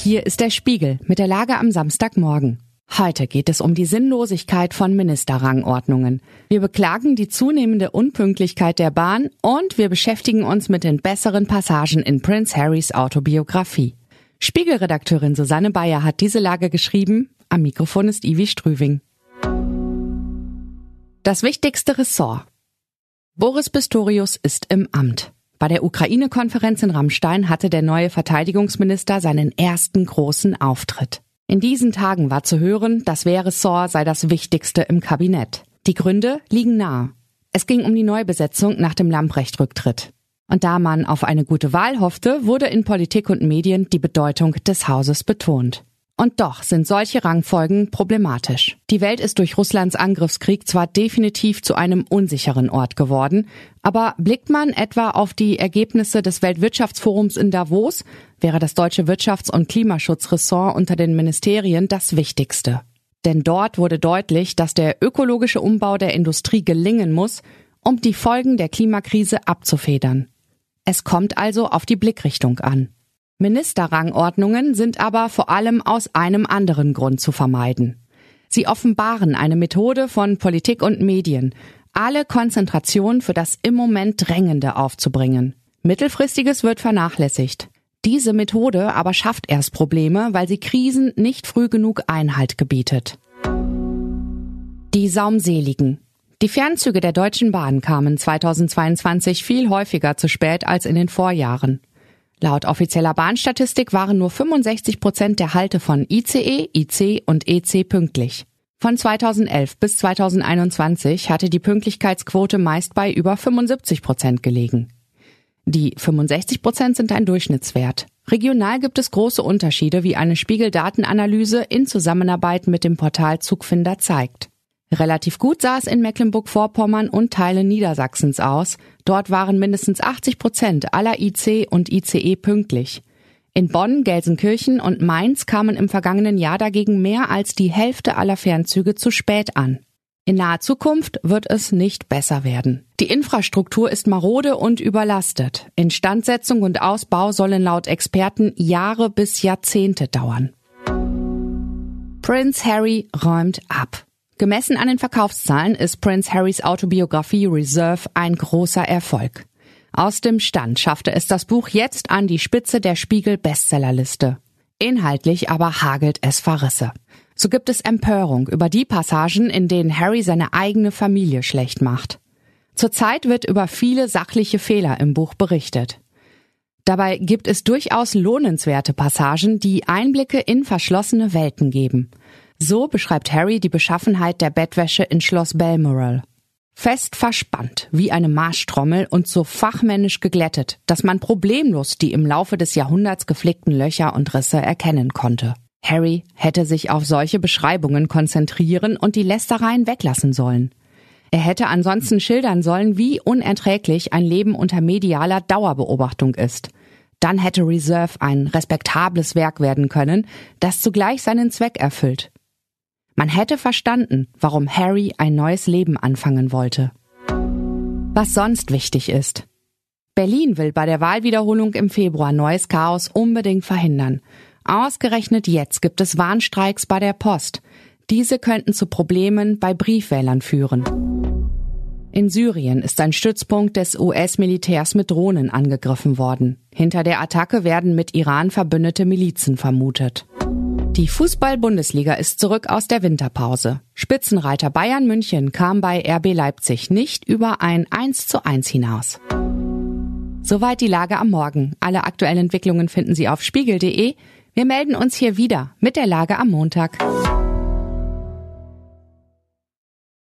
Hier ist der Spiegel mit der Lage am Samstagmorgen. Heute geht es um die Sinnlosigkeit von Ministerrangordnungen. Wir beklagen die zunehmende Unpünktlichkeit der Bahn und wir beschäftigen uns mit den besseren Passagen in Prince Harrys Autobiografie. Spiegelredakteurin Susanne Bayer hat diese Lage geschrieben. Am Mikrofon ist Ivi Strüving. Das wichtigste Ressort. Boris Pistorius ist im Amt. Bei der Ukraine-Konferenz in Rammstein hatte der neue Verteidigungsminister seinen ersten großen Auftritt. In diesen Tagen war zu hören, das Wehrressort sei das wichtigste im Kabinett. Die Gründe liegen nahe. Es ging um die Neubesetzung nach dem Lamprecht-Rücktritt. Und da man auf eine gute Wahl hoffte, wurde in Politik und Medien die Bedeutung des Hauses betont. Und doch sind solche Rangfolgen problematisch. Die Welt ist durch Russlands Angriffskrieg zwar definitiv zu einem unsicheren Ort geworden, aber blickt man etwa auf die Ergebnisse des Weltwirtschaftsforums in Davos, wäre das deutsche Wirtschafts- und Klimaschutzressort unter den Ministerien das wichtigste. Denn dort wurde deutlich, dass der ökologische Umbau der Industrie gelingen muss, um die Folgen der Klimakrise abzufedern. Es kommt also auf die Blickrichtung an. Ministerrangordnungen sind aber vor allem aus einem anderen Grund zu vermeiden. Sie offenbaren eine Methode von Politik und Medien, alle Konzentration für das im Moment Drängende aufzubringen. Mittelfristiges wird vernachlässigt. Diese Methode aber schafft erst Probleme, weil sie Krisen nicht früh genug Einhalt gebietet. Die Saumseligen. Die Fernzüge der Deutschen Bahn kamen 2022 viel häufiger zu spät als in den Vorjahren. Laut offizieller Bahnstatistik waren nur 65 Prozent der Halte von ICE, IC und EC pünktlich. Von 2011 bis 2021 hatte die Pünktlichkeitsquote meist bei über 75 Prozent gelegen. Die 65 Prozent sind ein Durchschnittswert. Regional gibt es große Unterschiede, wie eine Spiegeldatenanalyse in Zusammenarbeit mit dem Portal Zugfinder zeigt. Relativ gut sah es in Mecklenburg-Vorpommern und Teilen Niedersachsens aus. Dort waren mindestens 80 Prozent aller IC und ICE pünktlich. In Bonn, Gelsenkirchen und Mainz kamen im vergangenen Jahr dagegen mehr als die Hälfte aller Fernzüge zu spät an. In naher Zukunft wird es nicht besser werden. Die Infrastruktur ist marode und überlastet. Instandsetzung und Ausbau sollen laut Experten Jahre bis Jahrzehnte dauern. Prince Harry räumt ab. Gemessen an den Verkaufszahlen ist Prince Harrys Autobiografie Reserve ein großer Erfolg. Aus dem Stand schaffte es das Buch jetzt an die Spitze der Spiegel Bestsellerliste. Inhaltlich aber hagelt es Verrisse. So gibt es Empörung über die Passagen, in denen Harry seine eigene Familie schlecht macht. Zurzeit wird über viele sachliche Fehler im Buch berichtet. Dabei gibt es durchaus lohnenswerte Passagen, die Einblicke in verschlossene Welten geben. So beschreibt Harry die Beschaffenheit der Bettwäsche in Schloss Balmoral. Fest verspannt, wie eine Marschtrommel und so fachmännisch geglättet, dass man problemlos die im Laufe des Jahrhunderts geflickten Löcher und Risse erkennen konnte. Harry hätte sich auf solche Beschreibungen konzentrieren und die Lästereien weglassen sollen. Er hätte ansonsten schildern sollen, wie unerträglich ein Leben unter medialer Dauerbeobachtung ist. Dann hätte Reserve ein respektables Werk werden können, das zugleich seinen Zweck erfüllt. Man hätte verstanden, warum Harry ein neues Leben anfangen wollte. Was sonst wichtig ist. Berlin will bei der Wahlwiederholung im Februar neues Chaos unbedingt verhindern. Ausgerechnet jetzt gibt es Warnstreiks bei der Post. Diese könnten zu Problemen bei Briefwählern führen. In Syrien ist ein Stützpunkt des US-Militärs mit Drohnen angegriffen worden. Hinter der Attacke werden mit Iran verbündete Milizen vermutet. Die Fußball-Bundesliga ist zurück aus der Winterpause. Spitzenreiter Bayern München kam bei RB Leipzig nicht über ein 1 zu 1 hinaus. Soweit die Lage am Morgen. Alle aktuellen Entwicklungen finden Sie auf spiegel.de. Wir melden uns hier wieder mit der Lage am Montag.